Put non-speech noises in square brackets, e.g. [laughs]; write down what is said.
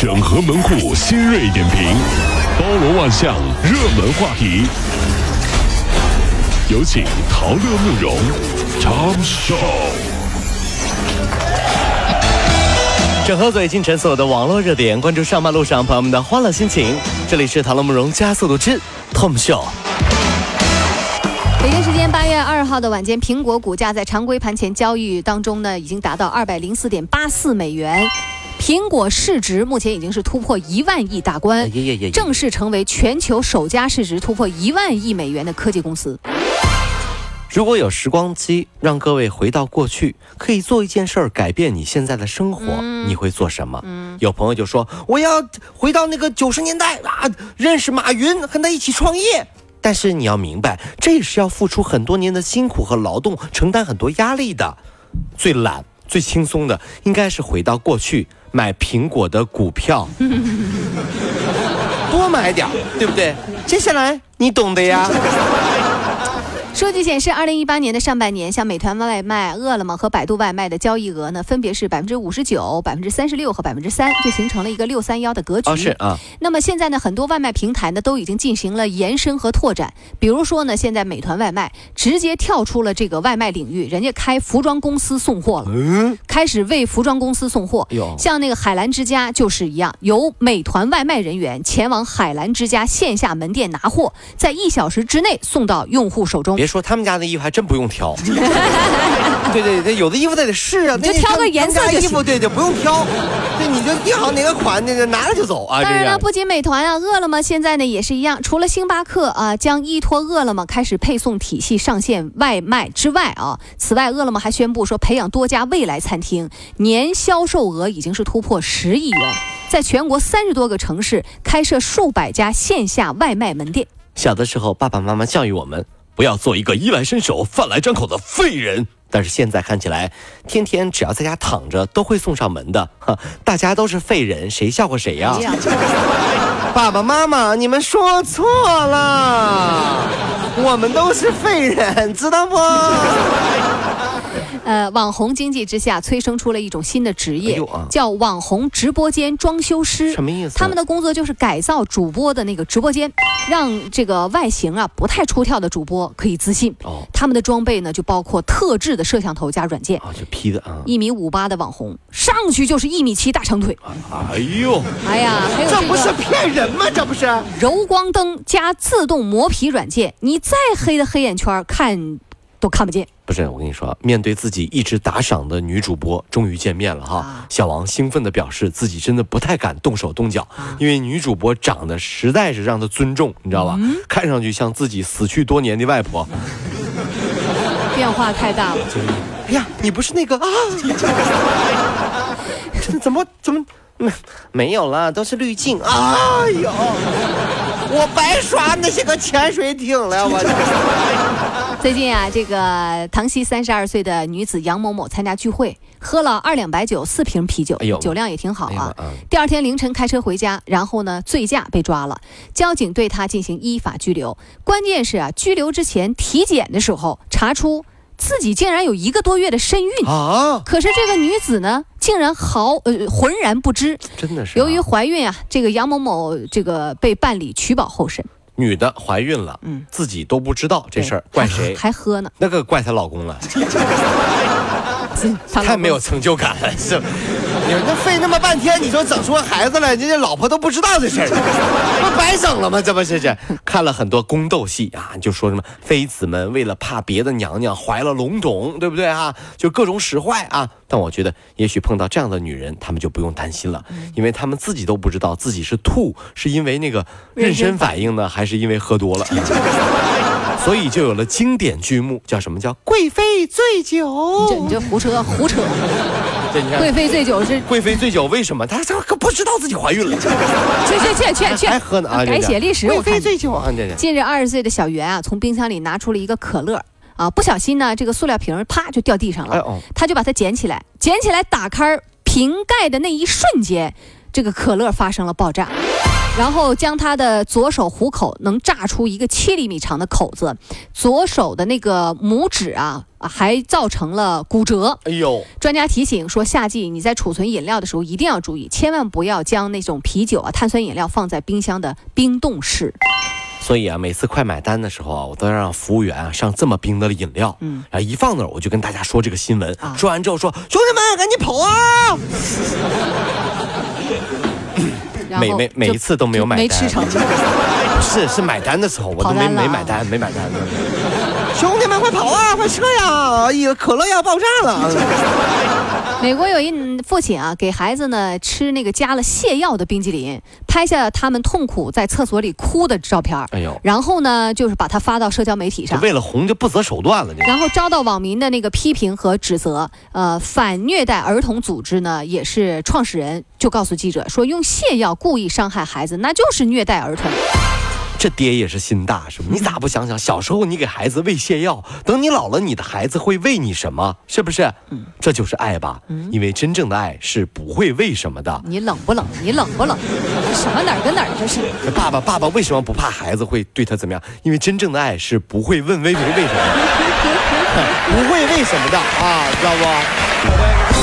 整合门户新锐点评，包罗万象，热门话题。有请陶乐慕容长寿。整合最清晨所有的网络热点，关注上班路上朋友们的欢乐心情。这里是陶乐慕容加速度之 Tom Show。北京时间八月二号的晚间，苹果股价在常规盘前交易当中呢，已经达到二百零四点八四美元。苹果市值目前已经是突破一万亿大关，正式成为全球首家市值突破一万亿美元的科技公司。如果有时光机，让各位回到过去，可以做一件事儿改变你现在的生活，你会做什么？有朋友就说我要回到那个九十年代啊，认识马云，和他一起创业。但是你要明白，这也是要付出很多年的辛苦和劳动，承担很多压力的。最懒、最轻松的，应该是回到过去买苹果的股票，[laughs] 多买点，对不对？接下来你懂的呀。数据显示，二零一八年的上半年，像美团外卖、饿了么和百度外卖的交易额呢，分别是百分之五十九、百分之三十六和百分之三，就形成了一个六三幺的格局。是啊。那么现在呢，很多外卖平台呢都已经进行了延伸和拓展。比如说呢，现在美团外卖直接跳出了这个外卖领域，人家开服装公司送货了，嗯，开始为服装公司送货。像那个海澜之家就是一样，由美团外卖人员前往海澜之家线下门店拿货，在一小时之内送到用户手中。说他们家的衣服还真不用挑，[laughs] 对对对，有的衣服他得试啊，就挑个颜色。衣服对对不用挑，对你就定好哪个款，那个拿了就走啊。当然了，不仅美团啊、饿了么现在呢也是一样，除了星巴克啊将依托饿了么开始配送体系上线外卖之外啊，此外饿了么还宣布说培养多家未来餐厅，年销售额已经是突破十亿元，在全国三十多个城市开设数百家线下外卖门店。小的时候，爸爸妈妈教育我们。不要做一个衣来伸手、饭来张口的废人。但是现在看起来，天天只要在家躺着都会送上门的，[laughs] 哈，大家都是废人，谁笑话谁呀？[laughs] 爸爸妈妈，你们说错了，我们都是废人，知道不？呃，网红经济之下催生出了一种新的职业，叫网红直播间装修师。什么意思？他们的工作就是改造主播的那个直播间，让这个外形啊不太出挑的主播可以自信。哦，他们的装备呢就包括特制的摄像头加软件。啊，就 P 的啊。一米五八的网红上去就是一米七大长腿。哎呦，哎呀，这不是骗人吗？这不是柔光灯加自动磨皮软件，你再黑的黑眼圈看。都看不见，不是我跟你说，面对自己一直打赏的女主播，终于见面了哈。小王兴奋地表示，自己真的不太敢动手动脚，因为女主播长得实在是让他尊重，你知道吧？看上去像自己死去多年的外婆，变化太大了。哎呀，你不是那个啊？[laughs] 这怎么怎么没没有了？都是滤镜。哎呦，我白刷那些个潜水艇了，我。最近啊，这个唐溪三十二岁的女子杨某某参加聚会，喝了二两白酒、四瓶啤酒，酒量也挺好啊。第二天凌晨开车回家，然后呢醉驾被抓了，交警对她进行依法拘留。关键是啊，拘留之前体检的时候查出自己竟然有一个多月的身孕啊！可是这个女子呢，竟然毫呃浑然不知。真的是。由于怀孕啊，这个杨某某这个被办理取保候审。女的怀孕了，嗯，自己都不知道这事儿，怪谁？还喝呢？那个怪她老公了，[laughs] 太没有成就感了，是。你那费那么半天，你说整出孩子来，人家老婆都不知道这事儿，[laughs] 不白整了吗？这不是这看了很多宫斗戏啊，就说什么妃子们为了怕别的娘娘怀了龙种，对不对啊？就各种使坏啊。但我觉得，也许碰到这样的女人，她们就不用担心了，因为她们自己都不知道自己是吐，是因为那个妊娠反应呢，还是因为喝多了？[laughs] 所以就有了经典剧目，叫什么叫贵妃醉酒？这你这胡扯胡扯！贵妃醉酒是贵妃醉酒，为什么她这可不知道自己怀孕了？去去去去去！还喝呢啊！改写历史。贵妃醉酒啊！近日，二十岁的小袁啊，从冰箱里拿出了一个可乐啊，不小心呢，这个塑料瓶啪就掉地上了。他就把它捡起来，捡起来打开瓶盖的那一瞬间，这个可乐发生了爆炸。然后将他的左手虎口能炸出一个七厘米长的口子，左手的那个拇指啊，还造成了骨折。哎呦！专家提醒说，夏季你在储存饮料的时候一定要注意，千万不要将那种啤酒啊、碳酸饮料放在冰箱的冰冻室。所以啊，每次快买单的时候啊，我都要让服务员啊上这么冰的饮料。嗯，然后一放那儿，我就跟大家说这个新闻。说完之后说：“兄弟们，赶紧跑啊！” [laughs] 每每每一次都没有买单，没吃成。[laughs] 是是买单的时候，我都没没买单，没买单。兄弟们，快跑啊，快撤呀！哎呀，可乐要爆炸了。[laughs] 美国有一父亲啊，给孩子呢吃那个加了泻药的冰激凌，拍下他们痛苦在厕所里哭的照片。哎呦，然后呢，就是把它发到社交媒体上。为了红就不择手段了。然后遭到网民的那个批评和指责。呃，反虐待儿童组织呢，也是创始人就告诉记者说，用泻药故意伤害孩子，那就是虐待儿童。这爹也是心大，是吧？你咋不想想，小时候你给孩子喂泻药，等你老了，你的孩子会喂你什么？是不是？嗯，这就是爱吧。嗯，因为真正的爱是不会喂什么的。你冷不冷？你冷不冷？什么哪儿跟哪儿这是？爸爸，爸爸为什么不怕孩子会对他怎么样？因为真正的爱是不会问为为为什么，[laughs] 不会为什么的啊，知道不？